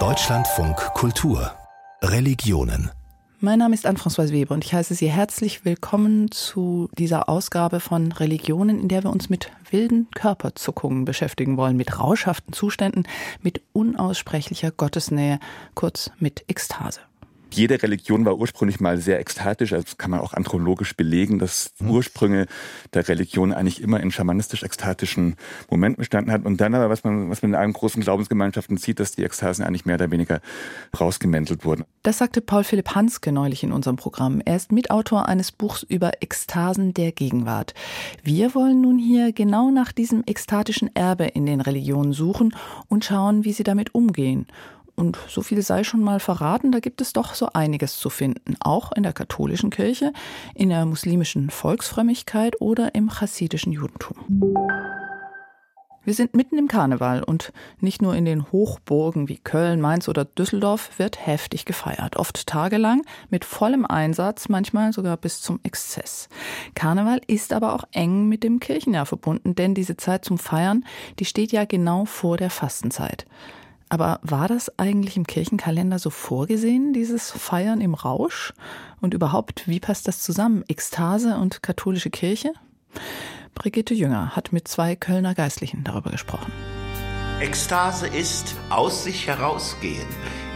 Deutschlandfunk Kultur. Religionen. Mein Name ist Anne-Françoise Weber und ich heiße Sie herzlich willkommen zu dieser Ausgabe von Religionen, in der wir uns mit wilden Körperzuckungen beschäftigen wollen, mit rauschhaften Zuständen, mit unaussprechlicher Gottesnähe, kurz mit Ekstase jede Religion war ursprünglich mal sehr ekstatisch, also das kann man auch anthropologisch belegen, dass mhm. Ursprünge der Religion eigentlich immer in schamanistisch-ekstatischen Momenten bestanden hat. Und dann aber, was man, was man in allen großen Glaubensgemeinschaften sieht, dass die Ekstasen eigentlich mehr oder weniger rausgemäntelt wurden. Das sagte Paul Philipp Hanske neulich in unserem Programm. Er ist Mitautor eines Buchs über Ekstasen der Gegenwart. Wir wollen nun hier genau nach diesem ekstatischen Erbe in den Religionen suchen und schauen, wie sie damit umgehen und so viel sei schon mal verraten, da gibt es doch so einiges zu finden, auch in der katholischen Kirche, in der muslimischen Volksfrömmigkeit oder im chassidischen Judentum. Wir sind mitten im Karneval und nicht nur in den Hochburgen wie Köln, Mainz oder Düsseldorf wird heftig gefeiert, oft tagelang mit vollem Einsatz, manchmal sogar bis zum Exzess. Karneval ist aber auch eng mit dem Kirchenjahr verbunden, denn diese Zeit zum Feiern, die steht ja genau vor der Fastenzeit. Aber war das eigentlich im Kirchenkalender so vorgesehen, dieses Feiern im Rausch? Und überhaupt, wie passt das zusammen? Ekstase und katholische Kirche? Brigitte Jünger hat mit zwei Kölner Geistlichen darüber gesprochen. Ekstase ist aus sich herausgehen,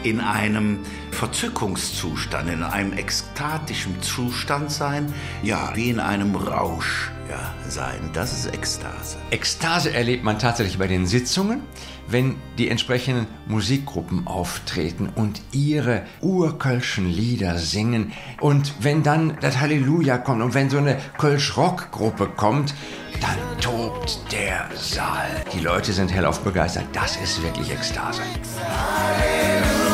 in einem Verzückungszustand, in einem ekstatischen Zustand sein, ja, wie in einem Rausch ja, sein. Das ist Ekstase. Ekstase erlebt man tatsächlich bei den Sitzungen, wenn die entsprechenden Musikgruppen auftreten und ihre urkölschen Lieder singen. Und wenn dann das Halleluja kommt und wenn so eine Kölsch-Rock-Gruppe kommt, dann tobt der Saal. Die Leute sind hellauf begeistert. Das ist wirklich Ekstase. Halleluja.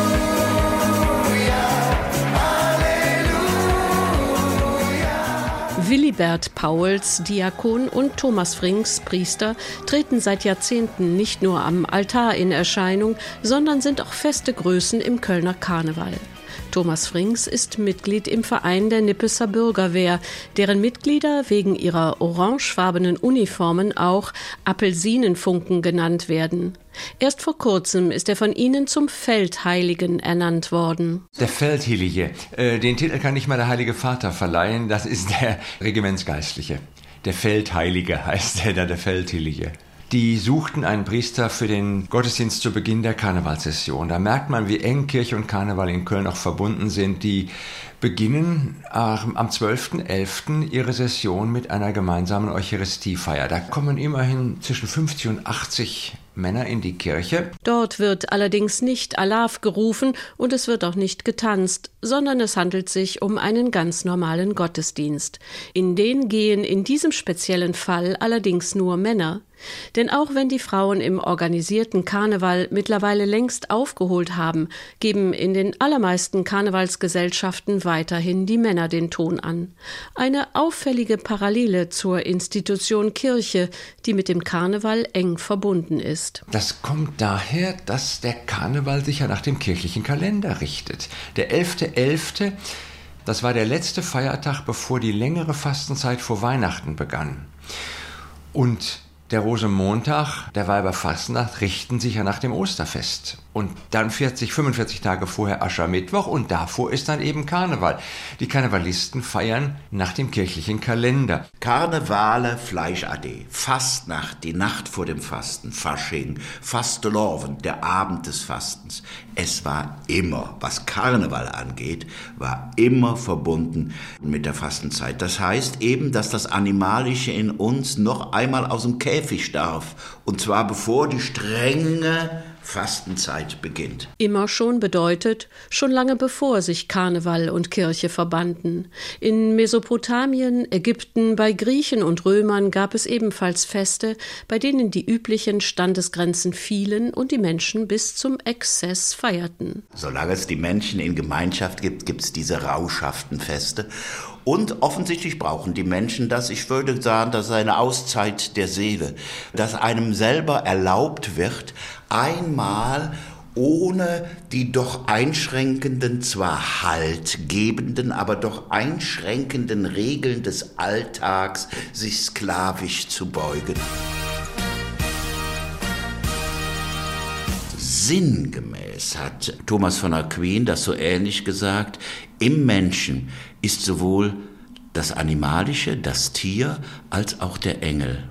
Willibert Pauls, Diakon und Thomas Frings, Priester, treten seit Jahrzehnten nicht nur am Altar in Erscheinung, sondern sind auch feste Größen im Kölner Karneval. Thomas Frings ist Mitglied im Verein der Nippeser Bürgerwehr, deren Mitglieder wegen ihrer orangefarbenen Uniformen auch Apelsinenfunken genannt werden. Erst vor kurzem ist er von ihnen zum Feldheiligen ernannt worden. Der Feldheilige, äh, den Titel kann nicht mal der Heilige Vater verleihen, das ist der Regimentsgeistliche. Der Feldheilige heißt er, der Feldheilige. Die suchten einen Priester für den Gottesdienst zu Beginn der Karnevalssession. Da merkt man, wie eng Kirche und Karneval in Köln auch verbunden sind. Die beginnen am 12.11. ihre Session mit einer gemeinsamen Eucharistiefeier. Da kommen immerhin zwischen 50 und 80 Männer in die Kirche. Dort wird allerdings nicht Alaf gerufen und es wird auch nicht getanzt, sondern es handelt sich um einen ganz normalen Gottesdienst. In den gehen in diesem speziellen Fall allerdings nur Männer. Denn auch wenn die Frauen im organisierten Karneval mittlerweile längst aufgeholt haben, geben in den allermeisten Karnevalsgesellschaften weiterhin die Männer den Ton an. Eine auffällige Parallele zur Institution Kirche, die mit dem Karneval eng verbunden ist. Das kommt daher, dass der Karneval sich ja nach dem kirchlichen Kalender richtet. Der 11.11. .11., das war der letzte Feiertag, bevor die längere Fastenzeit vor Weihnachten begann. Und der Rosenmontag, der Weiberfastnacht richten sich ja nach dem Osterfest. Und dann 40, 45 Tage vorher Aschermittwoch und davor ist dann eben Karneval. Die Karnevalisten feiern nach dem kirchlichen Kalender. Karnevale, Fleischade, Fastnacht, die Nacht vor dem Fasten, Fasching, Fasteloven, der Abend des Fastens. Es war immer, was Karneval angeht, war immer verbunden mit der Fastenzeit. Das heißt eben, dass das Animalische in uns noch einmal aus dem Käfig darf. Und zwar bevor die strenge Fastenzeit beginnt. Immer schon bedeutet, schon lange bevor sich Karneval und Kirche verbanden. In Mesopotamien, Ägypten, bei Griechen und Römern gab es ebenfalls Feste, bei denen die üblichen Standesgrenzen fielen und die Menschen bis zum Exzess feierten. Solange es die Menschen in Gemeinschaft gibt, gibt es diese rauschhaften Feste. Und offensichtlich brauchen die Menschen das. Ich würde sagen, das ist eine Auszeit der Seele, dass einem selber erlaubt wird, einmal ohne die doch einschränkenden, zwar haltgebenden, aber doch einschränkenden Regeln des Alltags sich sklavisch zu beugen. sinngemäß hat Thomas von Aquin das so ähnlich gesagt, im Menschen ist sowohl das Animalische, das Tier, als auch der Engel.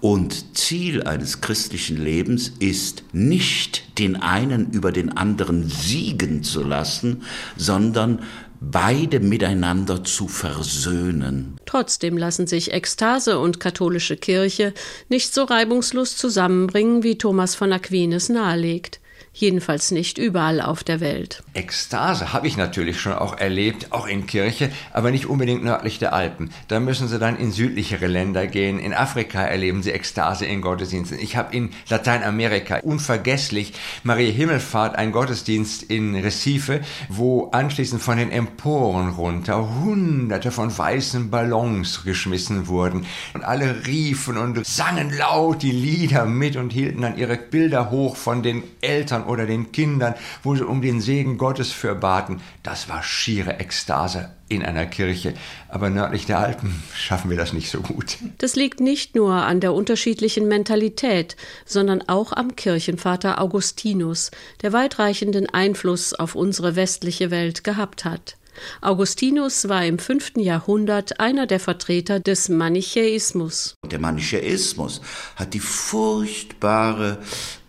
Und Ziel eines christlichen Lebens ist nicht den einen über den anderen siegen zu lassen, sondern beide miteinander zu versöhnen. Trotzdem lassen sich Ekstase und katholische Kirche nicht so reibungslos zusammenbringen, wie Thomas von Aquinas nahelegt jedenfalls nicht überall auf der Welt. Ekstase habe ich natürlich schon auch erlebt, auch in Kirche, aber nicht unbedingt nördlich der Alpen. Da müssen Sie dann in südlichere Länder gehen. In Afrika erleben Sie Ekstase in Gottesdiensten. Ich habe in Lateinamerika unvergesslich Maria Himmelfahrt, ein Gottesdienst in Recife, wo anschließend von den Emporen runter hunderte von weißen Ballons geschmissen wurden und alle riefen und sangen laut die Lieder mit und hielten dann ihre Bilder hoch von den Eltern oder den Kindern, wo sie um den Segen Gottes für baten. Das war schiere Ekstase in einer Kirche. Aber nördlich der Alpen schaffen wir das nicht so gut. Das liegt nicht nur an der unterschiedlichen Mentalität, sondern auch am Kirchenvater Augustinus, der weitreichenden Einfluss auf unsere westliche Welt gehabt hat. Augustinus war im fünften Jahrhundert einer der Vertreter des Manichäismus. Der Manichäismus hat die furchtbare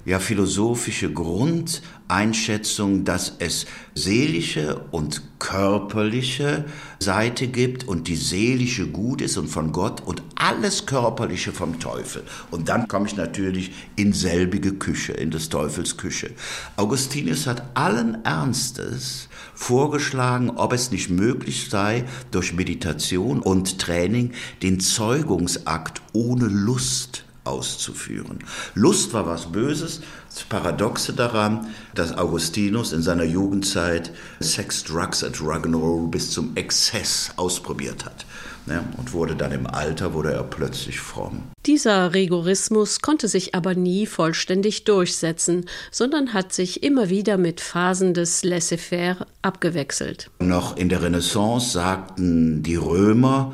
ja philosophische Grundeinschätzung, dass es seelische und körperliche Seite gibt und die seelische gut ist und von Gott und alles körperliche vom Teufel. Und dann komme ich natürlich in selbige Küche, in des Teufels Küche. Augustinus hat allen Ernstes vorgeschlagen, ob es nicht möglich sei, durch Meditation und Training den Zeugungsakt ohne Lust auszuführen. Lust war was Böses. Das Paradoxe daran, dass Augustinus in seiner Jugendzeit Sex, Drugs und Rock'n'Roll bis zum Exzess ausprobiert hat. Ne? Und wurde dann im Alter, wurde er plötzlich fromm. Dieser Rigorismus konnte sich aber nie vollständig durchsetzen, sondern hat sich immer wieder mit Phasen des Laissez-faire abgewechselt. Noch in der Renaissance sagten die Römer,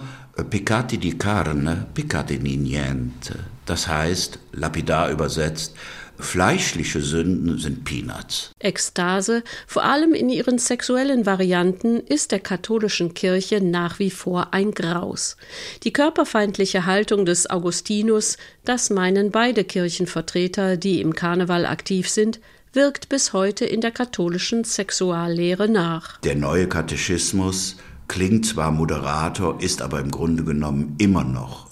Peccati di carne, peccati di niente. Das heißt, lapidar übersetzt, fleischliche Sünden sind Peanuts. Ekstase, vor allem in ihren sexuellen Varianten, ist der katholischen Kirche nach wie vor ein Graus. Die körperfeindliche Haltung des Augustinus, das meinen beide Kirchenvertreter, die im Karneval aktiv sind, wirkt bis heute in der katholischen Sexuallehre nach. Der neue Katechismus klingt zwar moderator, ist aber im Grunde genommen immer noch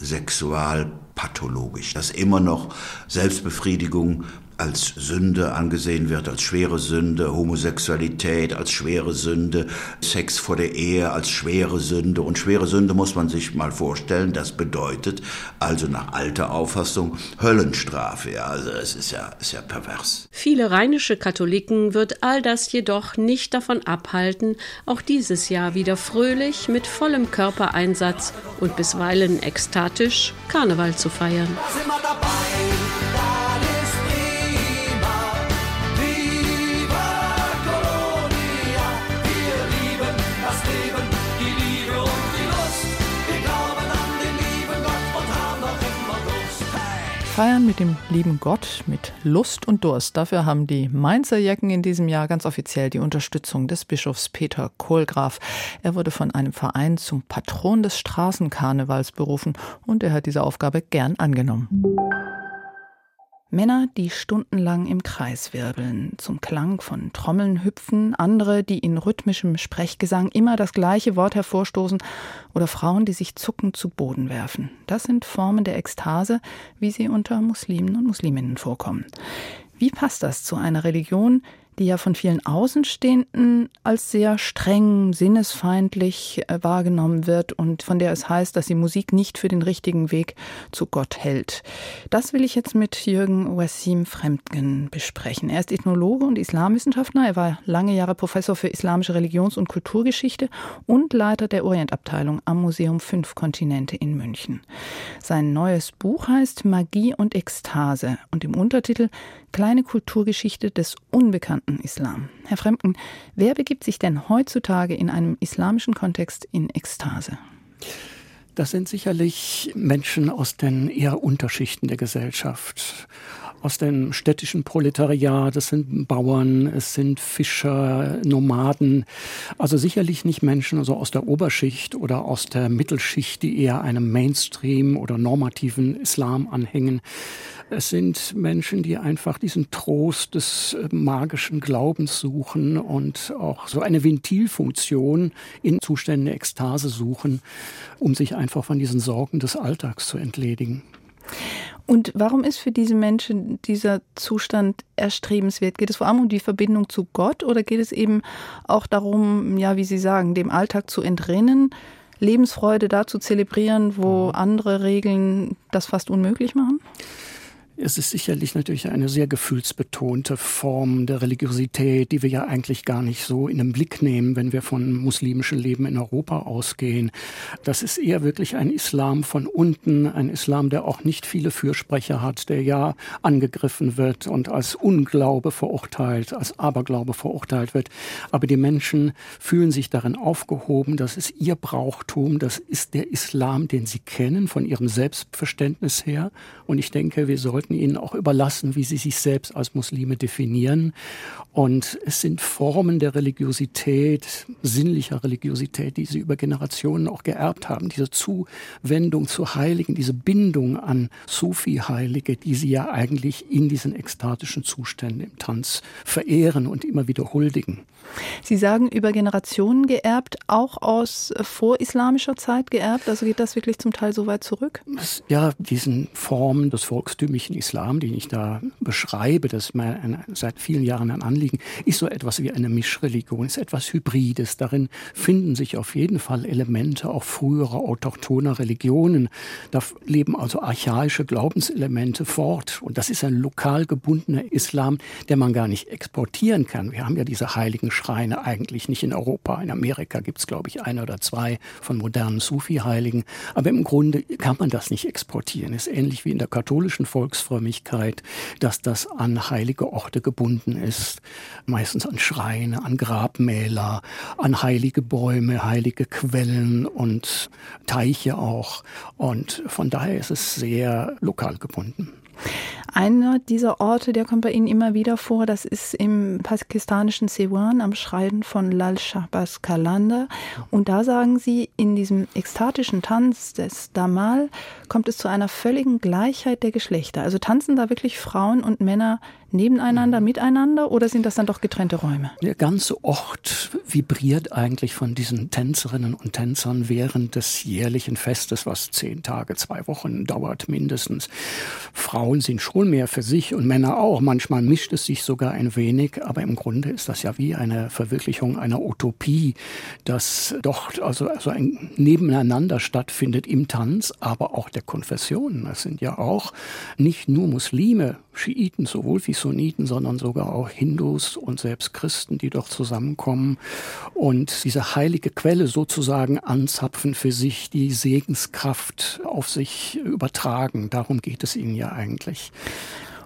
sexualpathologisch, dass immer noch Selbstbefriedigung als Sünde angesehen wird, als schwere Sünde, Homosexualität als schwere Sünde, Sex vor der Ehe als schwere Sünde. Und schwere Sünde muss man sich mal vorstellen, das bedeutet also nach alter Auffassung Höllenstrafe. Ja, also es ist ja, ist ja pervers. Viele rheinische Katholiken wird all das jedoch nicht davon abhalten, auch dieses Jahr wieder fröhlich mit vollem Körpereinsatz und bisweilen ekstatisch Karneval zu feiern. Sind wir dabei? Feiern mit dem lieben Gott, mit Lust und Durst. Dafür haben die Mainzer Jacken in diesem Jahr ganz offiziell die Unterstützung des Bischofs Peter Kohlgraf. Er wurde von einem Verein zum Patron des Straßenkarnevals berufen und er hat diese Aufgabe gern angenommen. Männer, die stundenlang im Kreis wirbeln, zum Klang von Trommeln hüpfen, andere, die in rhythmischem Sprechgesang immer das gleiche Wort hervorstoßen, oder Frauen, die sich zuckend zu Boden werfen. Das sind Formen der Ekstase, wie sie unter Muslimen und Musliminnen vorkommen. Wie passt das zu einer Religion, die ja von vielen Außenstehenden als sehr streng, sinnesfeindlich äh, wahrgenommen wird und von der es heißt, dass sie Musik nicht für den richtigen Weg zu Gott hält. Das will ich jetzt mit Jürgen Wassim Fremdgen besprechen. Er ist Ethnologe und Islamwissenschaftler. Er war lange Jahre Professor für islamische Religions- und Kulturgeschichte und Leiter der Orientabteilung am Museum Fünf Kontinente in München. Sein neues Buch heißt Magie und Ekstase und im Untertitel Kleine Kulturgeschichte des unbekannten Islam. Herr Fremken, wer begibt sich denn heutzutage in einem islamischen Kontext in Ekstase? Das sind sicherlich Menschen aus den eher Unterschichten der Gesellschaft. Aus dem städtischen Proletariat, es sind Bauern, es sind Fischer, Nomaden, also sicherlich nicht Menschen also aus der Oberschicht oder aus der Mittelschicht, die eher einem Mainstream oder normativen Islam anhängen. Es sind Menschen, die einfach diesen Trost des äh, magischen Glaubens suchen und auch so eine Ventilfunktion in Zuständen der Ekstase suchen, um sich einfach von diesen Sorgen des Alltags zu entledigen. Und warum ist für diese Menschen dieser Zustand erstrebenswert? Geht es vor allem um die Verbindung zu Gott oder geht es eben auch darum, ja, wie Sie sagen, dem Alltag zu entrinnen, Lebensfreude da zu zelebrieren, wo mhm. andere Regeln das fast unmöglich machen? Es ist sicherlich natürlich eine sehr gefühlsbetonte Form der Religiosität, die wir ja eigentlich gar nicht so in den Blick nehmen, wenn wir von muslimischem Leben in Europa ausgehen. Das ist eher wirklich ein Islam von unten, ein Islam, der auch nicht viele Fürsprecher hat, der ja angegriffen wird und als Unglaube verurteilt, als Aberglaube verurteilt wird. Aber die Menschen fühlen sich darin aufgehoben, das ist ihr Brauchtum, das ist der Islam, den sie kennen, von ihrem Selbstverständnis her. Und ich denke, wir sollten sollten ihnen auch überlassen, wie sie sich selbst als Muslime definieren. Und es sind Formen der Religiosität, sinnlicher Religiosität, die sie über Generationen auch geerbt haben. Diese Zuwendung zu Heiligen, diese Bindung an Sufi-Heilige, die sie ja eigentlich in diesen ekstatischen Zuständen im Tanz verehren und immer wieder huldigen. Sie sagen über Generationen geerbt, auch aus vorislamischer Zeit geerbt. Also geht das wirklich zum Teil so weit zurück? Ja, diesen Formen des volkstümlichen Islam, den ich da beschreibe, das ist mir seit vielen Jahren ein Anliegen, ist so etwas wie eine Mischreligion, ist etwas Hybrides. Darin finden sich auf jeden Fall Elemente auch früherer autochthoner Religionen. Da leben also archaische Glaubenselemente fort. Und das ist ein lokal gebundener Islam, der man gar nicht exportieren kann. Wir haben ja diese heiligen Schreine eigentlich nicht in Europa. In Amerika gibt es, glaube ich, ein oder zwei von modernen Sufi-Heiligen. Aber im Grunde kann man das nicht exportieren. Ist ähnlich wie in der katholischen Volksfrömmigkeit, dass das an heilige Orte gebunden ist. Meistens an Schreine, an Grabmäler, an heilige Bäume, heilige Quellen und Teiche auch. Und von daher ist es sehr lokal gebunden. Einer dieser Orte, der kommt bei Ihnen immer wieder vor, das ist im pakistanischen Sewan am Schrein von Lal Shahbaz Kalanda. Und da sagen Sie, in diesem ekstatischen Tanz des Damal kommt es zu einer völligen Gleichheit der Geschlechter. Also tanzen da wirklich Frauen und Männer nebeneinander, mhm. miteinander oder sind das dann doch getrennte Räume? Der ganze Ort vibriert eigentlich von diesen Tänzerinnen und Tänzern während des jährlichen Festes, was zehn Tage, zwei Wochen dauert mindestens. Frauen sind schon mehr für sich und Männer auch. Manchmal mischt es sich sogar ein wenig, aber im Grunde ist das ja wie eine Verwirklichung einer Utopie, dass doch also, also ein Nebeneinander stattfindet im Tanz, aber auch der Konfessionen. Das sind ja auch nicht nur Muslime, Schiiten sowohl wie Sunniten, sondern sogar auch Hindus und selbst Christen, die doch zusammenkommen und diese heilige Quelle sozusagen anzapfen für sich, die Segenskraft auf sich übertragen. Darum geht es ihnen ja eigentlich.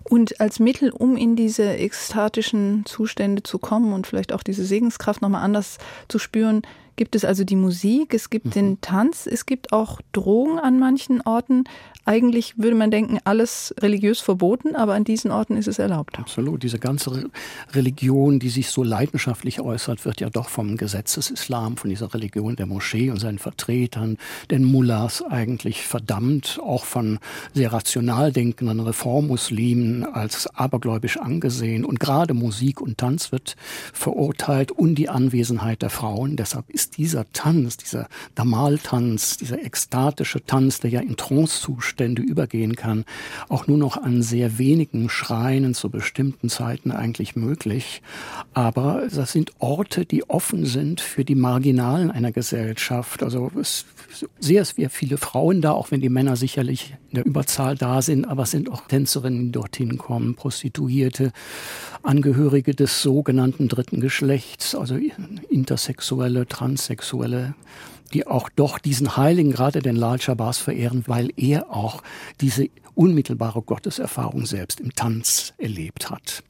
Und als Mittel, um in diese ekstatischen Zustände zu kommen und vielleicht auch diese Segenskraft nochmal anders zu spüren, gibt es also die Musik, es gibt mhm. den Tanz, es gibt auch Drogen an manchen Orten. Eigentlich würde man denken, alles religiös verboten, aber an diesen Orten ist es erlaubt. Absolut. Diese ganze Religion, die sich so leidenschaftlich äußert, wird ja doch vom Gesetzesislam, von dieser Religion der Moschee und seinen Vertretern, den Mullahs eigentlich verdammt, auch von sehr rational denkenden Reformmuslimen als abergläubisch angesehen. Und gerade Musik und Tanz wird verurteilt und die Anwesenheit der Frauen. Deshalb ist dieser Tanz, dieser Damal-Tanz, dieser ekstatische Tanz, der ja in Trance-Zustand Zustände übergehen kann, auch nur noch an sehr wenigen Schreinen zu bestimmten Zeiten eigentlich möglich. Aber das sind Orte, die offen sind für die Marginalen einer Gesellschaft. Also es sehr viele Frauen da, auch wenn die Männer sicherlich in der Überzahl da sind, aber es sind auch Tänzerinnen, die dorthin kommen, Prostituierte, Angehörige des sogenannten dritten Geschlechts, also Intersexuelle, Transsexuelle die auch doch diesen Heiligen, gerade den Lal Shabazz, verehren, weil er auch diese unmittelbare Gotteserfahrung selbst im Tanz erlebt hat.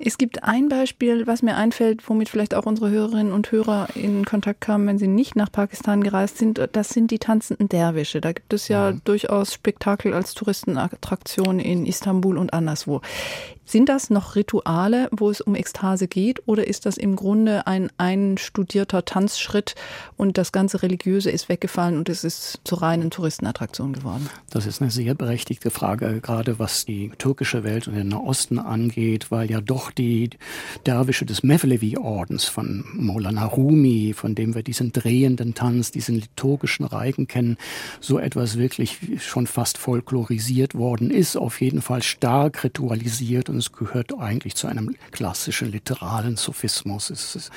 Es gibt ein Beispiel, was mir einfällt, womit vielleicht auch unsere Hörerinnen und Hörer in Kontakt kamen, wenn sie nicht nach Pakistan gereist sind. Das sind die tanzenden Derwische. Da gibt es ja, ja. durchaus Spektakel als Touristenattraktion in Istanbul und anderswo. Sind das noch Rituale, wo es um Ekstase geht, oder ist das im Grunde ein einstudierter Tanzschritt und das ganze Religiöse ist weggefallen und es ist zur reinen Touristenattraktion geworden? Das ist eine sehr berechtigte Frage, gerade was die türkische Welt und den Nahosten angeht, weil ja doch die Derwische des Mevlevi-Ordens von Maulana Rumi, von dem wir diesen drehenden Tanz, diesen liturgischen Reigen kennen, so etwas wirklich schon fast folklorisiert worden ist, auf jeden Fall stark ritualisiert und es gehört eigentlich zu einem klassischen literalen Sophismus. Es ist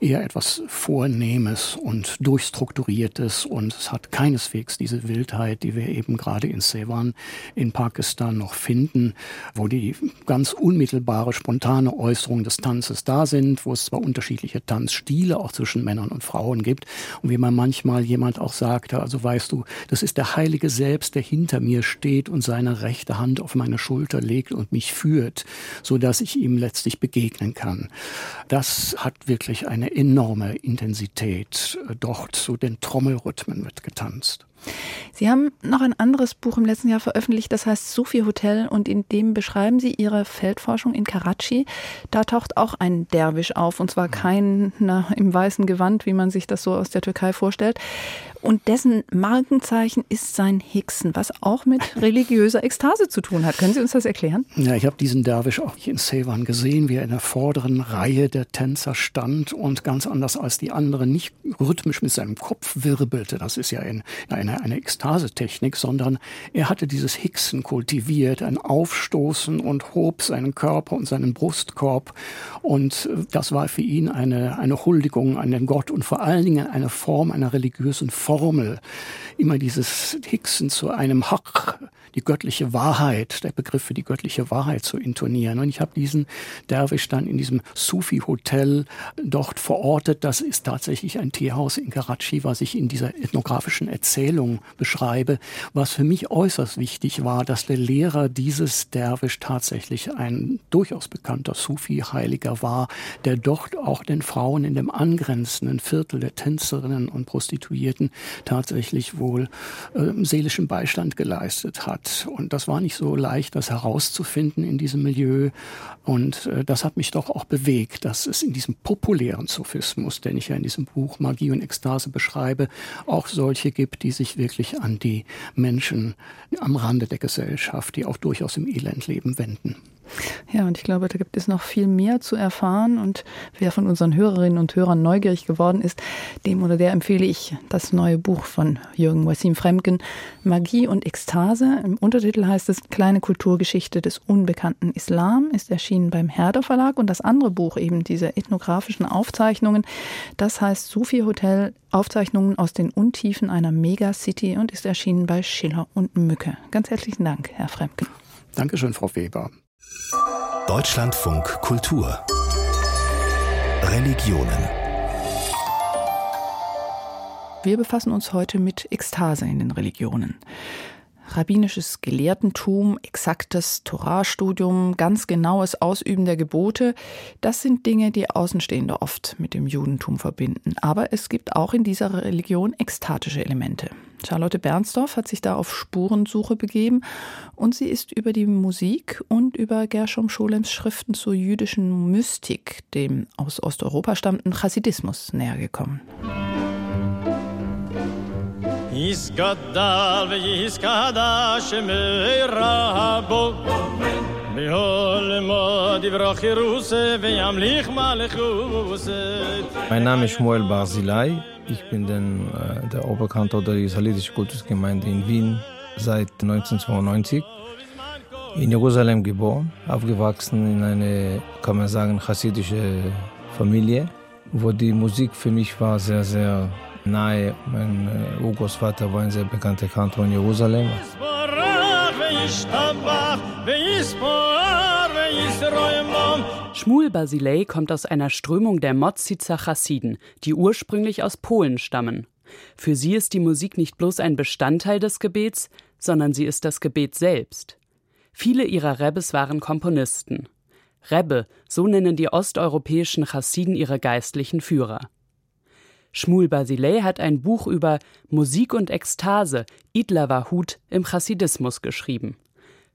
eher etwas Vornehmes und Durchstrukturiertes und es hat keineswegs diese Wildheit, die wir eben gerade in Sevan in Pakistan noch finden, wo die ganz unmittelbare, spontane Äußerungen des Tanzes da sind, wo es zwar unterschiedliche Tanzstile auch zwischen Männern und Frauen gibt und wie man manchmal jemand auch sagte, also weißt du, das ist der Heilige selbst, der hinter mir steht und seine rechte Hand auf meine Schulter legt und mich führt wird, so dass ich ihm letztlich begegnen kann. Das hat wirklich eine enorme Intensität. Dort zu den Trommelrhythmen wird getanzt. Sie haben noch ein anderes Buch im letzten Jahr veröffentlicht, das heißt Sufi Hotel und in dem beschreiben Sie Ihre Feldforschung in Karachi. Da taucht auch ein Derwisch auf und zwar kein na, im weißen Gewand, wie man sich das so aus der Türkei vorstellt, und dessen Markenzeichen ist sein Hixen, was auch mit religiöser Ekstase zu tun hat. Können Sie uns das erklären? Ja, ich habe diesen Derwisch auch in Sevan gesehen, wie er in der vorderen Reihe der Tänzer stand und ganz anders als die anderen nicht rhythmisch mit seinem Kopf wirbelte. Das ist ja in, eine, Ekstasetechnik, sondern er hatte dieses Hixen kultiviert, ein Aufstoßen und hob seinen Körper und seinen Brustkorb. Und das war für ihn eine, eine Huldigung an den Gott und vor allen Dingen eine Form einer religiösen Formel, immer dieses Hixen zu einem Haq, die göttliche Wahrheit, der Begriff für die göttliche Wahrheit zu intonieren. Und ich habe diesen Derwisch dann in diesem Sufi-Hotel dort verortet. Das ist tatsächlich ein Teehaus in Karachi, was ich in dieser ethnografischen Erzählung beschreibe. Was für mich äußerst wichtig war, dass der Lehrer dieses Derwisch tatsächlich ein durchaus bekannter Sufi-Heiliger war, der dort auch den Frauen in dem angrenzenden Viertel der Tänzerinnen und Prostituierten tatsächlich wohl äh, seelischen Beistand geleistet hat. Und das war nicht so leicht, das herauszufinden in diesem Milieu. Und äh, das hat mich doch auch bewegt, dass es in diesem populären Sophismus, den ich ja in diesem Buch Magie und Ekstase beschreibe, auch solche gibt, die sich wirklich an die Menschen am Rande der Gesellschaft, die auch durchaus im Elend leben, wenden. Ja, und ich glaube, da gibt es noch viel mehr zu erfahren. Und wer von unseren Hörerinnen und Hörern neugierig geworden ist, dem oder der empfehle ich das neue Buch von Jürgen Wassim Fremken, Magie und Ekstase. Im Untertitel heißt es Kleine Kulturgeschichte des unbekannten Islam, ist erschienen beim Herder Verlag. Und das andere Buch, eben diese ethnografischen Aufzeichnungen, das heißt Sufi Hotel, Aufzeichnungen aus den Untiefen einer Megacity und ist erschienen bei Schiller und Mücke. Ganz herzlichen Dank, Herr Fremken. Dankeschön, Frau Weber. Deutschlandfunk Kultur Religionen Wir befassen uns heute mit Ekstase in den Religionen. Rabbinisches Gelehrtentum, exaktes Torahstudium, ganz genaues Ausüben der Gebote, das sind Dinge, die Außenstehende oft mit dem Judentum verbinden. Aber es gibt auch in dieser Religion ekstatische Elemente. Charlotte Bernsdorf hat sich da auf Spurensuche begeben und sie ist über die Musik und über Gershom Scholems Schriften zur jüdischen Mystik, dem aus Osteuropa stammenden Chassidismus, näher gekommen. Mein Name ist Shmuel Barzilai. Ich bin den, äh, der Oberkantor der Israelitischen Kultusgemeinde in Wien seit 1992. In Jerusalem geboren, aufgewachsen in eine, kann man sagen, chassidische Familie, wo die Musik für mich war sehr, sehr nahe. Mein äh, Urgroßvater war ein sehr bekannter Kantor in Jerusalem. Schmuel Basilei kommt aus einer Strömung der Mozica Chassiden, die ursprünglich aus Polen stammen. Für sie ist die Musik nicht bloß ein Bestandteil des Gebets, sondern sie ist das Gebet selbst. Viele ihrer Rebbes waren Komponisten. Rebbe, so nennen die osteuropäischen Chassiden ihre geistlichen Führer. Schmuel Basilei hat ein Buch über Musik und Ekstase, Idlavahut, im Chassidismus geschrieben.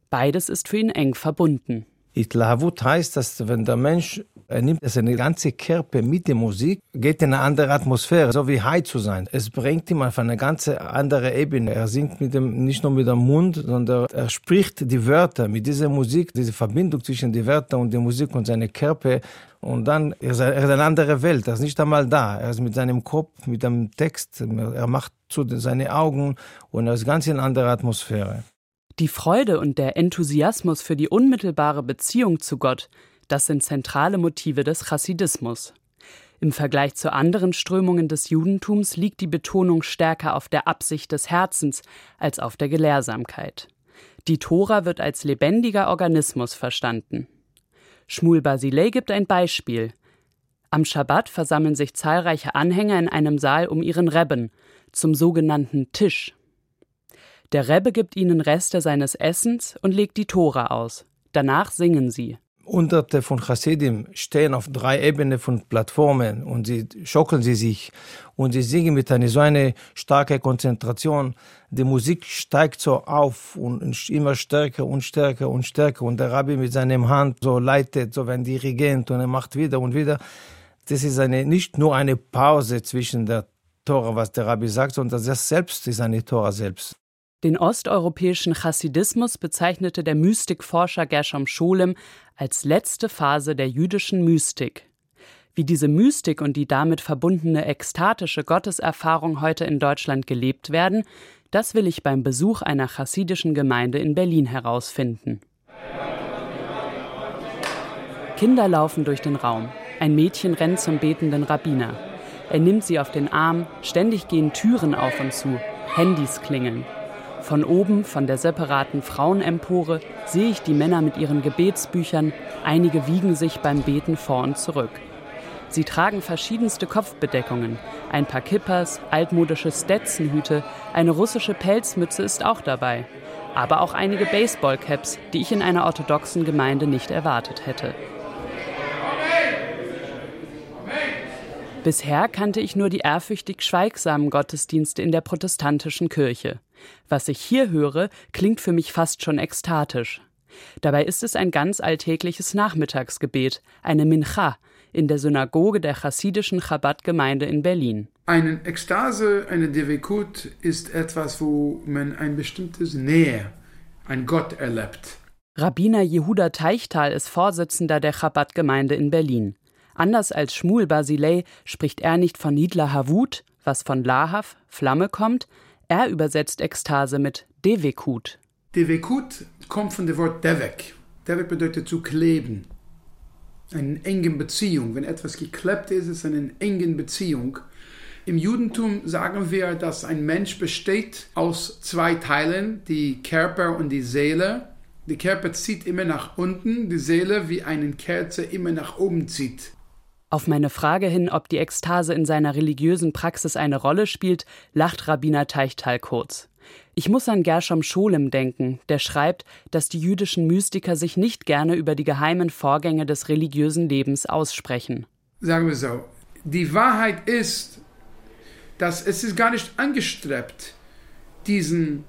Beides ist für ihn eng verbunden. Itlavut heißt, dass wenn der Mensch er nimmt seine ganze Körper mit der Musik, geht in eine andere Atmosphäre, so wie High zu sein. Es bringt ihm auf eine ganz andere Ebene. Er singt mit dem, nicht nur mit dem Mund, sondern er spricht die Wörter mit dieser Musik, diese Verbindung zwischen den Wörtern und der Musik und seinem Körper. Und dann er ist eine andere Welt. Er ist nicht einmal da. Er ist mit seinem Kopf, mit dem Text. Er macht zu seine Augen und er ist ganz in einer anderen Atmosphäre. Die Freude und der Enthusiasmus für die unmittelbare Beziehung zu Gott, das sind zentrale Motive des Chassidismus. Im Vergleich zu anderen Strömungen des Judentums liegt die Betonung stärker auf der Absicht des Herzens als auf der Gelehrsamkeit. Die Tora wird als lebendiger Organismus verstanden. Schmuel Basilei gibt ein Beispiel. Am Schabbat versammeln sich zahlreiche Anhänger in einem Saal um ihren Rebben, zum sogenannten Tisch. Der Rebbe gibt ihnen Reste seines Essens und legt die Tora aus. Danach singen sie. Hunderte von Hasidim stehen auf drei Ebenen von Plattformen und sie schocken sie sich und sie singen mit einer so eine starke Konzentration. Die Musik steigt so auf und immer stärker und stärker und stärker und der Rabbi mit seinem Hand so leitet, so wie ein Dirigent und er macht wieder und wieder. Das ist eine, nicht nur eine Pause zwischen der Tora, was der Rabbi sagt, sondern das selbst ist eine Tora selbst. Den osteuropäischen Chassidismus bezeichnete der Mystikforscher Gershom Scholem als letzte Phase der jüdischen Mystik. Wie diese Mystik und die damit verbundene ekstatische Gotteserfahrung heute in Deutschland gelebt werden, das will ich beim Besuch einer chassidischen Gemeinde in Berlin herausfinden. Kinder laufen durch den Raum. Ein Mädchen rennt zum betenden Rabbiner. Er nimmt sie auf den Arm, ständig gehen Türen auf und zu, Handys klingeln. Von oben, von der separaten Frauenempore, sehe ich die Männer mit ihren Gebetsbüchern, einige wiegen sich beim Beten vor und zurück. Sie tragen verschiedenste Kopfbedeckungen, ein paar Kippers, altmodische Stetzenhüte, eine russische Pelzmütze ist auch dabei, aber auch einige Baseballcaps, die ich in einer orthodoxen Gemeinde nicht erwartet hätte. Bisher kannte ich nur die ehrfürchtig schweigsamen Gottesdienste in der protestantischen Kirche. Was ich hier höre, klingt für mich fast schon ekstatisch. Dabei ist es ein ganz alltägliches Nachmittagsgebet, eine Mincha, in der Synagoge der chassidischen Chabad-Gemeinde in Berlin. Eine Ekstase, eine Devekut ist etwas, wo man ein bestimmtes Nähe, ein Gott erlebt. Rabbiner Jehuda Teichtal ist Vorsitzender der Chabad-Gemeinde in Berlin. Anders als Schmuel Basilei spricht er nicht von Nidla Havut, was von Lahav, Flamme kommt, er übersetzt Ekstase mit Devekut. Devekut kommt von dem Wort Devek. Devek bedeutet zu kleben. Eine enge Beziehung. Wenn etwas geklebt ist, ist es eine enge Beziehung. Im Judentum sagen wir, dass ein Mensch besteht aus zwei Teilen, die Körper und die Seele. Der Körper zieht immer nach unten, die Seele wie eine Kerze immer nach oben zieht. Auf meine Frage hin, ob die Ekstase in seiner religiösen Praxis eine Rolle spielt, lacht Rabbiner Teichtal kurz. Ich muss an Gershom Scholem denken, der schreibt, dass die jüdischen Mystiker sich nicht gerne über die geheimen Vorgänge des religiösen Lebens aussprechen. Sagen wir so, die Wahrheit ist, dass es ist gar nicht angestrebt, diesen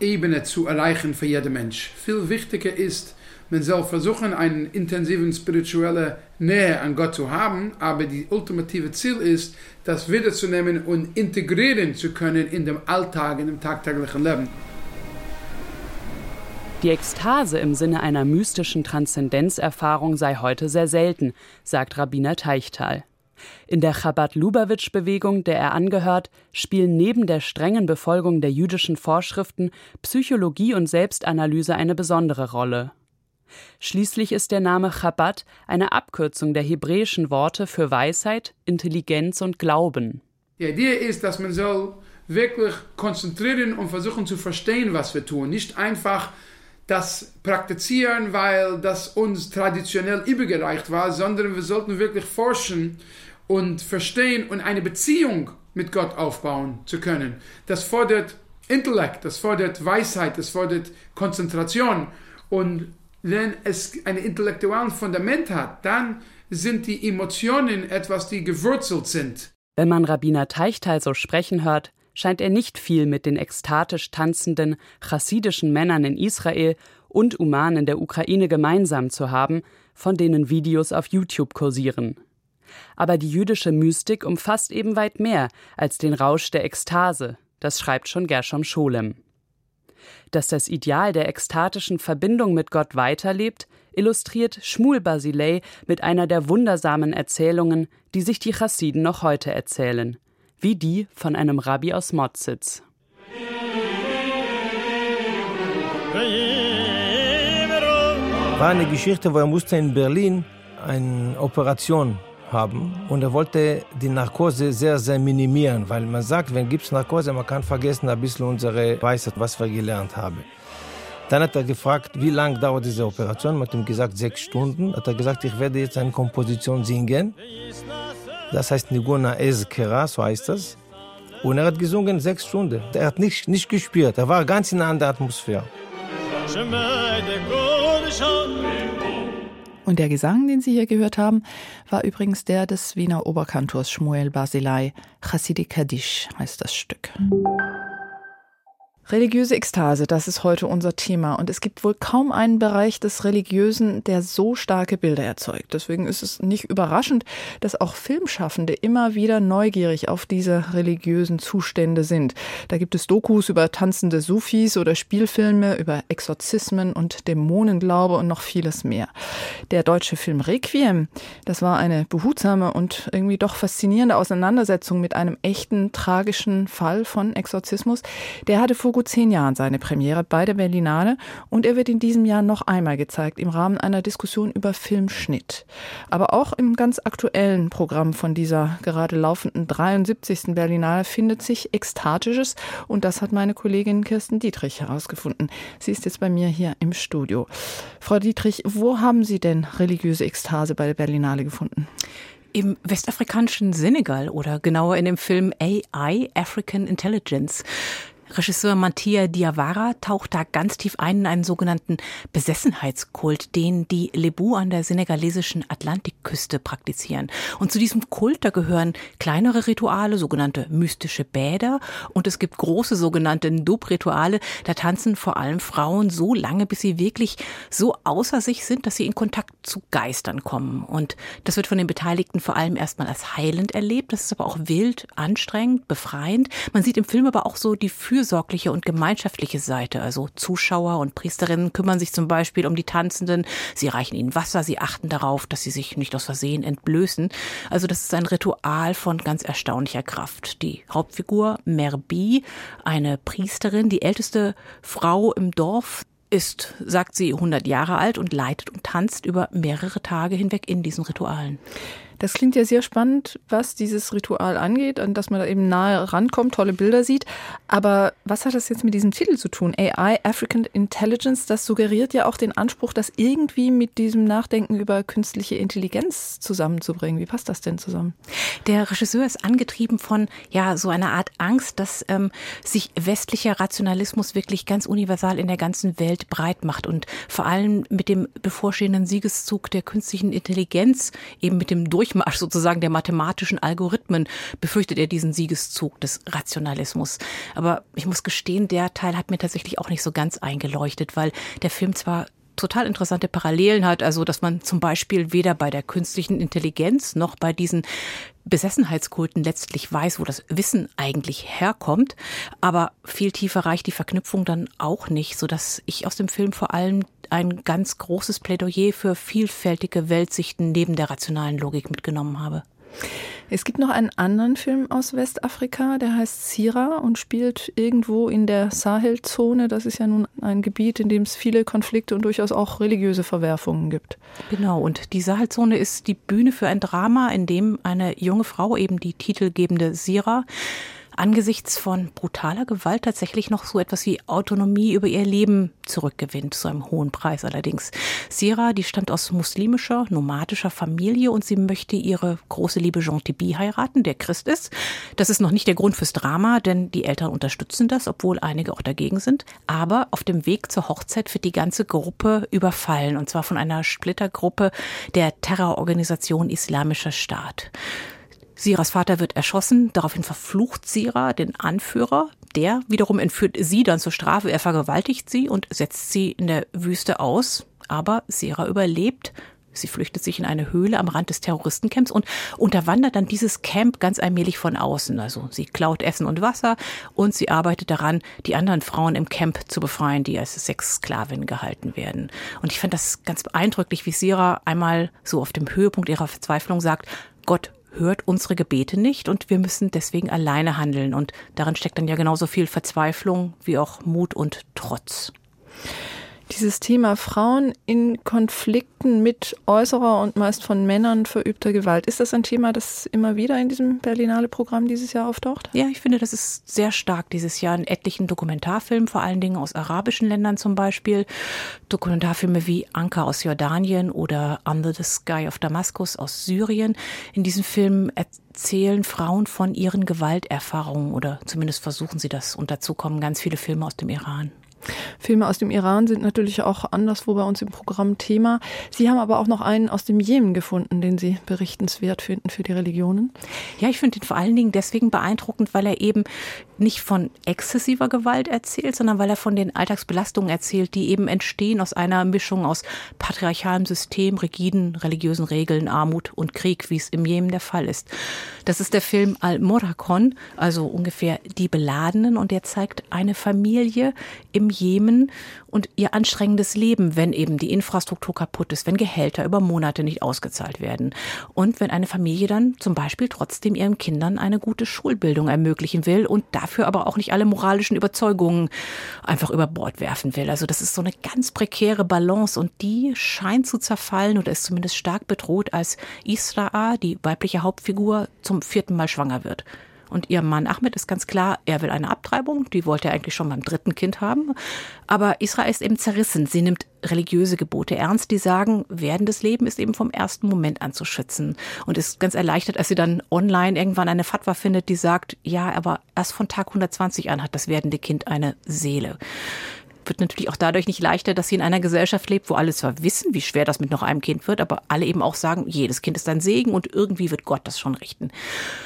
Ebene zu erreichen für jeden Mensch. Viel wichtiger ist, man soll versuchen, eine intensive spirituelle Nähe an Gott zu haben, aber die ultimative Ziel ist, das wiederzunehmen und integrieren zu können in dem Alltag, in dem tagtäglichen Leben. Die Ekstase im Sinne einer mystischen Transzendenzerfahrung sei heute sehr selten, sagt Rabbiner Teichtal. In der Chabad-Lubavitch-Bewegung, der er angehört, spielen neben der strengen Befolgung der jüdischen Vorschriften Psychologie und Selbstanalyse eine besondere Rolle. Schließlich ist der Name Chabad eine Abkürzung der hebräischen Worte für Weisheit, Intelligenz und Glauben. Die Idee ist, dass man soll wirklich konzentrieren und versuchen zu verstehen, was wir tun. Nicht einfach das praktizieren, weil das uns traditionell übergereicht war, sondern wir sollten wirklich forschen und verstehen und eine Beziehung mit Gott aufbauen zu können. Das fordert Intellekt, das fordert Weisheit, das fordert Konzentration und Wenn es ein intellektuelles Fundament hat, dann sind die Emotionen etwas, die gewurzelt sind. Wenn man Rabbiner Teichtal so sprechen hört, scheint er nicht viel mit den ekstatisch tanzenden chassidischen Männern in Israel und Umanen der Ukraine gemeinsam zu haben, von denen Videos auf YouTube kursieren. Aber die jüdische Mystik umfasst eben weit mehr als den Rausch der Ekstase, das schreibt schon Gershom Scholem. Dass das Ideal der ekstatischen Verbindung mit Gott weiterlebt, illustriert Schmuel Basilei mit einer der wundersamen Erzählungen, die sich die Chassiden noch heute erzählen, wie die von einem Rabbi aus Motzitz. War eine Geschichte, wo er musste in Berlin eine Operation haben und er wollte die Narkose sehr, sehr minimieren, weil man sagt, wenn es Narkose, man kann vergessen ein bisschen unsere Weisheit, was wir gelernt haben. Dann hat er gefragt, wie lange dauert diese Operation. Man hat ihm gesagt, sechs Stunden. Hat er gesagt, ich werde jetzt eine Komposition singen. Das heißt Niguna Ezkera, so heißt das. Und er hat gesungen sechs Stunden. Er hat nicht, nicht gespielt. Er war ganz in einer anderen Atmosphäre. Und der Gesang, den Sie hier gehört haben, war übrigens der des Wiener Oberkantors Shmuel Basilai. Chassidi Kaddish heißt das Stück. Religiöse Ekstase, das ist heute unser Thema. Und es gibt wohl kaum einen Bereich des Religiösen, der so starke Bilder erzeugt. Deswegen ist es nicht überraschend, dass auch Filmschaffende immer wieder neugierig auf diese religiösen Zustände sind. Da gibt es Dokus über tanzende Sufis oder Spielfilme über Exorzismen und Dämonenglaube und noch vieles mehr. Der deutsche Film Requiem, das war eine behutsame und irgendwie doch faszinierende Auseinandersetzung mit einem echten tragischen Fall von Exorzismus. Der hatte vor gut zehn Jahren seine Premiere bei der Berlinale und er wird in diesem Jahr noch einmal gezeigt im Rahmen einer Diskussion über Filmschnitt. Aber auch im ganz aktuellen Programm von dieser gerade laufenden 73. Berlinale findet sich Ekstatisches und das hat meine Kollegin Kirsten Dietrich herausgefunden. Sie ist jetzt bei mir hier im Studio. Frau Dietrich, wo haben Sie denn religiöse Ekstase bei der Berlinale gefunden? im westafrikanischen Senegal oder genauer in dem Film AI, African Intelligence. Regisseur Mattia Diawara taucht da ganz tief ein in einen sogenannten Besessenheitskult, den die Lebu an der senegalesischen Atlantikküste praktizieren. Und zu diesem Kult, da gehören kleinere Rituale, sogenannte mystische Bäder, und es gibt große sogenannte Dub-Rituale. Da tanzen vor allem Frauen so lange, bis sie wirklich so außer sich sind, dass sie in Kontakt zu Geistern kommen. Und das wird von den Beteiligten vor allem erstmal als heilend erlebt. Das ist aber auch wild, anstrengend, befreiend. Man sieht im Film aber auch so die fürsorgliche und gemeinschaftliche Seite. Also Zuschauer und Priesterinnen kümmern sich zum Beispiel um die Tanzenden. Sie reichen ihnen Wasser, sie achten darauf, dass sie sich nicht aus Versehen entblößen. Also das ist ein Ritual von ganz erstaunlicher Kraft. Die Hauptfigur Merbi, eine Priesterin, die älteste Frau im Dorf, ist, sagt sie, 100 Jahre alt und leitet und tanzt über mehrere Tage hinweg in diesen Ritualen. Das klingt ja sehr spannend, was dieses Ritual angeht, an das man da eben nahe rankommt, tolle Bilder sieht. Aber was hat das jetzt mit diesem Titel zu tun? AI, African Intelligence, das suggeriert ja auch den Anspruch, das irgendwie mit diesem Nachdenken über künstliche Intelligenz zusammenzubringen. Wie passt das denn zusammen? Der Regisseur ist angetrieben von ja so einer Art Angst, dass ähm, sich westlicher Rationalismus wirklich ganz universal in der ganzen Welt breit macht und vor allem mit dem bevorstehenden Siegeszug der künstlichen Intelligenz, eben mit dem Durch Durchmarsch sozusagen der mathematischen Algorithmen befürchtet er diesen Siegeszug des Rationalismus. Aber ich muss gestehen, der Teil hat mir tatsächlich auch nicht so ganz eingeleuchtet, weil der Film zwar total interessante Parallelen hat, also dass man zum Beispiel weder bei der künstlichen Intelligenz noch bei diesen Besessenheitskulten letztlich weiß, wo das Wissen eigentlich herkommt. Aber viel tiefer reicht die Verknüpfung dann auch nicht, sodass ich aus dem Film vor allem ein ganz großes Plädoyer für vielfältige Weltsichten neben der rationalen Logik mitgenommen habe. Es gibt noch einen anderen Film aus Westafrika, der heißt Sira und spielt irgendwo in der Sahelzone. Das ist ja nun ein Gebiet, in dem es viele Konflikte und durchaus auch religiöse Verwerfungen gibt. Genau, und die Sahelzone ist die Bühne für ein Drama, in dem eine junge Frau, eben die titelgebende Sira, angesichts von brutaler Gewalt tatsächlich noch so etwas wie Autonomie über ihr Leben zurückgewinnt, zu einem hohen Preis allerdings. Sira, die stammt aus muslimischer, nomadischer Familie und sie möchte ihre große Liebe Jean Tibi heiraten, der Christ ist. Das ist noch nicht der Grund fürs Drama, denn die Eltern unterstützen das, obwohl einige auch dagegen sind. Aber auf dem Weg zur Hochzeit wird die ganze Gruppe überfallen und zwar von einer Splittergruppe der Terrororganisation Islamischer Staat. Siras Vater wird erschossen, daraufhin verflucht Sira den Anführer. Der wiederum entführt sie dann zur Strafe, er vergewaltigt sie und setzt sie in der Wüste aus. Aber Sira überlebt. Sie flüchtet sich in eine Höhle am Rand des Terroristencamps und unterwandert dann dieses Camp ganz allmählich von außen. Also sie klaut Essen und Wasser und sie arbeitet daran, die anderen Frauen im Camp zu befreien, die als Sexsklavinnen gehalten werden. Und ich fand das ganz beeindrucklich, wie Sira einmal so auf dem Höhepunkt ihrer Verzweiflung sagt, Gott hört unsere Gebete nicht und wir müssen deswegen alleine handeln. Und darin steckt dann ja genauso viel Verzweiflung wie auch Mut und Trotz. Dieses Thema Frauen in Konflikten mit äußerer und meist von Männern verübter Gewalt, ist das ein Thema, das immer wieder in diesem Berlinale Programm dieses Jahr auftaucht? Ja, ich finde, das ist sehr stark dieses Jahr in etlichen Dokumentarfilmen, vor allen Dingen aus arabischen Ländern zum Beispiel. Dokumentarfilme wie Anka aus Jordanien oder Under the Sky of Damaskus aus Syrien. In diesen Filmen erzählen Frauen von ihren Gewalterfahrungen oder zumindest versuchen sie das. Und dazu kommen ganz viele Filme aus dem Iran. Filme aus dem Iran sind natürlich auch anderswo bei uns im Programm Thema. Sie haben aber auch noch einen aus dem Jemen gefunden, den Sie berichtenswert finden für die Religionen. Ja, ich finde ihn vor allen Dingen deswegen beeindruckend, weil er eben nicht von exzessiver Gewalt erzählt, sondern weil er von den Alltagsbelastungen erzählt, die eben entstehen aus einer Mischung aus patriarchalem System, rigiden religiösen Regeln, Armut und Krieg, wie es im Jemen der Fall ist. Das ist der Film Al-Morakon, also ungefähr die Beladenen, und der zeigt eine Familie im Jemen und ihr anstrengendes Leben, wenn eben die Infrastruktur kaputt ist, wenn Gehälter über Monate nicht ausgezahlt werden und wenn eine Familie dann zum Beispiel trotzdem ihren Kindern eine gute Schulbildung ermöglichen will und dafür aber auch nicht alle moralischen Überzeugungen einfach über Bord werfen will. Also das ist so eine ganz prekäre Balance und die scheint zu zerfallen oder ist zumindest stark bedroht, als Israa, die weibliche Hauptfigur, zum vierten Mal schwanger wird. Und ihr Mann Ahmed ist ganz klar, er will eine Abtreibung. Die wollte er eigentlich schon beim dritten Kind haben. Aber Israel ist eben zerrissen. Sie nimmt religiöse Gebote ernst, die sagen, werdendes Leben ist eben vom ersten Moment an zu schützen. Und ist ganz erleichtert, als sie dann online irgendwann eine Fatwa findet, die sagt, ja, aber erst von Tag 120 an hat das werdende Kind eine Seele wird natürlich auch dadurch nicht leichter, dass sie in einer Gesellschaft lebt, wo alle zwar wissen, wie schwer das mit noch einem Kind wird, aber alle eben auch sagen, jedes Kind ist ein Segen und irgendwie wird Gott das schon richten.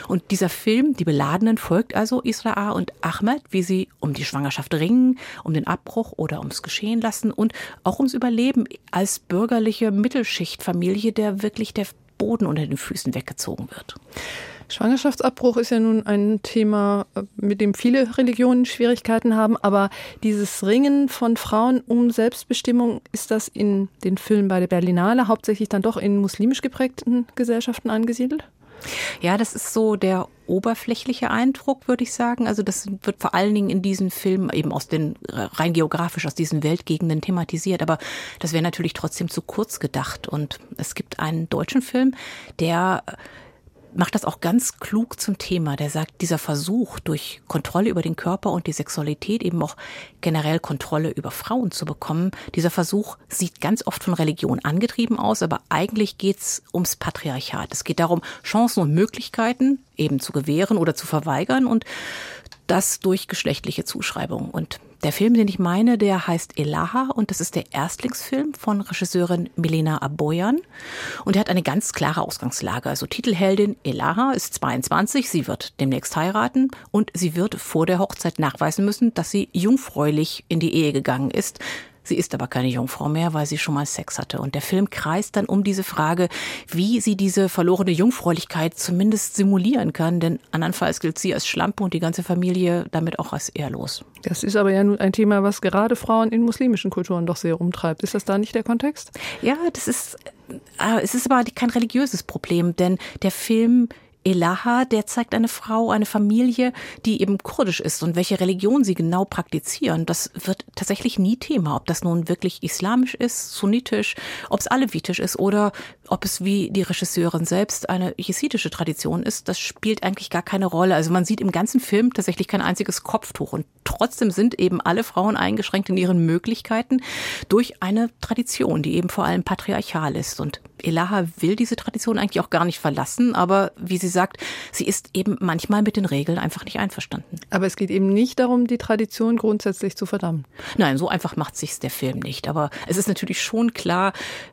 Und dieser Film, Die Beladenen, folgt also Israa und Ahmed, wie sie um die Schwangerschaft ringen, um den Abbruch oder ums Geschehen lassen und auch ums Überleben als bürgerliche Mittelschichtfamilie, der wirklich der Boden unter den Füßen weggezogen wird. Schwangerschaftsabbruch ist ja nun ein Thema, äh, mit dem viele Religionen Schwierigkeiten haben, aber dieses Ringen von Frauen um Selbstbestimmung, ist das in den Filmen bei der Berlinale hauptsächlich dann doch in muslimisch geprägten Gesellschaften angesiedelt? Ja, das ist so der oberflächliche Eindruck, würde ich sagen. Also das wird vor allen Dingen in diesen Filmen eben aus den rein geografisch aus diesen Weltgegenden thematisiert, aber das wäre natürlich trotzdem zu kurz gedacht. Und es gibt einen deutschen Film, der macht das auch ganz klug zum Thema. Der sagt, dieser Versuch, durch Kontrolle über den Körper und die Sexualität eben auch generell Kontrolle über Frauen zu bekommen, dieser Versuch sieht ganz oft von Religion angetrieben aus, aber eigentlich geht's ums Patriarchat. Es geht darum, Chancen und Möglichkeiten eben zu gewähren oder zu verweigern und das durch geschlechtliche Zuschreibung. Und der Film, den ich meine, der heißt Elaha und das ist der Erstlingsfilm von Regisseurin Milena Aboyan. Und er hat eine ganz klare Ausgangslage. Also Titelheldin Elaha ist 22, sie wird demnächst heiraten und sie wird vor der Hochzeit nachweisen müssen, dass sie jungfräulich in die Ehe gegangen ist. Sie ist aber keine Jungfrau mehr, weil sie schon mal Sex hatte. Und der Film kreist dann um diese Frage, wie sie diese verlorene Jungfräulichkeit zumindest simulieren kann. Denn andernfalls gilt sie als Schlampe und die ganze Familie damit auch als ehrlos. Das ist aber ja nun ein Thema, was gerade Frauen in muslimischen Kulturen doch sehr umtreibt. Ist das da nicht der Kontext? Ja, das ist, äh, es ist aber kein religiöses Problem, denn der Film Elaha, der zeigt eine Frau, eine Familie, die eben kurdisch ist und welche Religion sie genau praktizieren. Das wird tatsächlich nie Thema, ob das nun wirklich islamisch ist, sunnitisch, ob es alevitisch ist oder ob es wie die Regisseurin selbst eine jesidische Tradition ist. Das spielt eigentlich gar keine Rolle. Also man sieht im ganzen Film tatsächlich kein einziges Kopftuch und trotzdem sind eben alle Frauen eingeschränkt in ihren Möglichkeiten durch eine Tradition, die eben vor allem patriarchal ist und Elaha will diese Tradition eigentlich auch gar nicht verlassen, aber wie sie sagt, sie ist eben manchmal mit den Regeln einfach nicht einverstanden. Aber es geht eben nicht darum, die Tradition grundsätzlich zu verdammen. Nein, so einfach macht sich's der Film nicht. Aber es ist natürlich schon klar,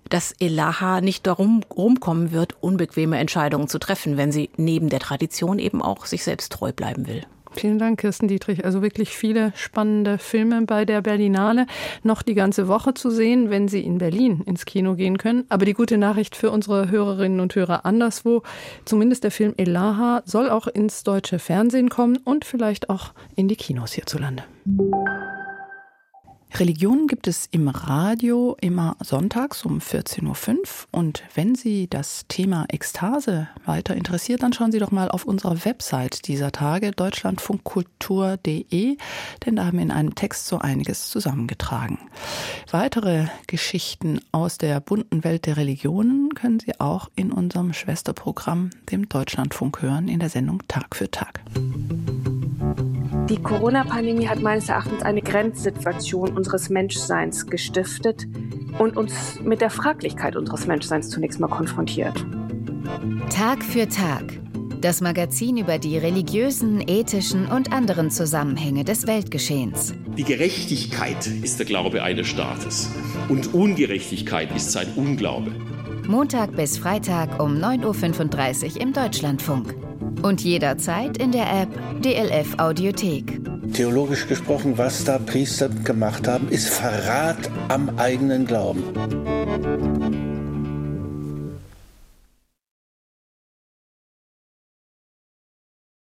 dass Elaha nicht darum rumkommen wird, unbequeme Entscheidungen zu treffen, wenn sie neben der Tradition eben auch sich selbst treu bleiben will. Vielen Dank, Kirsten Dietrich. Also wirklich viele spannende Filme bei der Berlinale. Noch die ganze Woche zu sehen, wenn Sie in Berlin ins Kino gehen können. Aber die gute Nachricht für unsere Hörerinnen und Hörer anderswo, zumindest der Film Elaha soll auch ins deutsche Fernsehen kommen und vielleicht auch in die Kinos hierzulande. Religionen gibt es im Radio immer sonntags um 14.05 Uhr. Und wenn Sie das Thema Ekstase weiter interessiert, dann schauen Sie doch mal auf unserer Website dieser Tage, deutschlandfunkkultur.de, denn da haben wir in einem Text so einiges zusammengetragen. Weitere Geschichten aus der bunten Welt der Religionen können Sie auch in unserem Schwesterprogramm, dem Deutschlandfunk, hören, in der Sendung Tag für Tag. Die Corona-Pandemie hat meines Erachtens eine Grenzsituation unseres Menschseins gestiftet und uns mit der Fraglichkeit unseres Menschseins zunächst mal konfrontiert. Tag für Tag. Das Magazin über die religiösen, ethischen und anderen Zusammenhänge des Weltgeschehens. Die Gerechtigkeit ist der Glaube eines Staates und Ungerechtigkeit ist sein Unglaube. Montag bis Freitag um 9.35 Uhr im Deutschlandfunk. Und jederzeit in der App DLF Audiothek. Theologisch gesprochen, was da Priester gemacht haben, ist Verrat am eigenen Glauben.